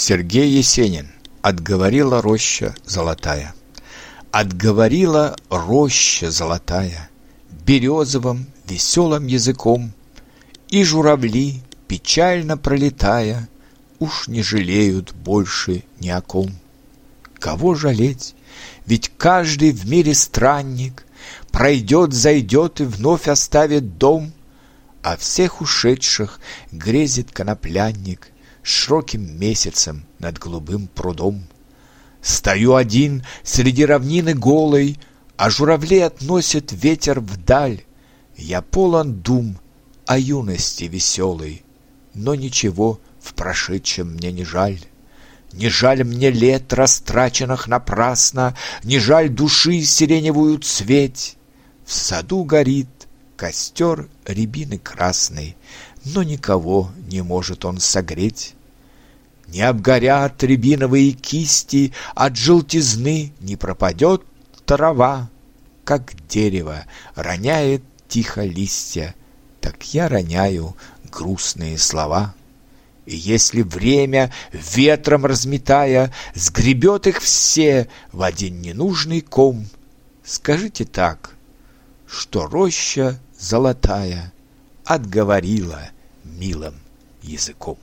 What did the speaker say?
Сергей Есенин. Отговорила роща золотая. Отговорила роща золотая Березовым веселым языком, И журавли, печально пролетая, Уж не жалеют больше ни о ком. Кого жалеть? Ведь каждый в мире странник Пройдет, зайдет и вновь оставит дом, А всех ушедших грезит коноплянник Широким месяцем над голубым прудом. Стою один среди равнины голой, А журавли относят ветер вдаль. Я полон дум о юности веселой, Но ничего в прошедшем мне не жаль. Не жаль мне лет, растраченных напрасно, Не жаль души сиреневую цветь. В саду горит костер рябины красной, Но никого не может он согреть. Не обгорят рябиновые кисти, От желтизны не пропадет трава. Как дерево роняет тихо листья, Так я роняю грустные слова. И если время, ветром разметая, Сгребет их все в один ненужный ком, Скажите так, что роща золотая Отговорила милым языком.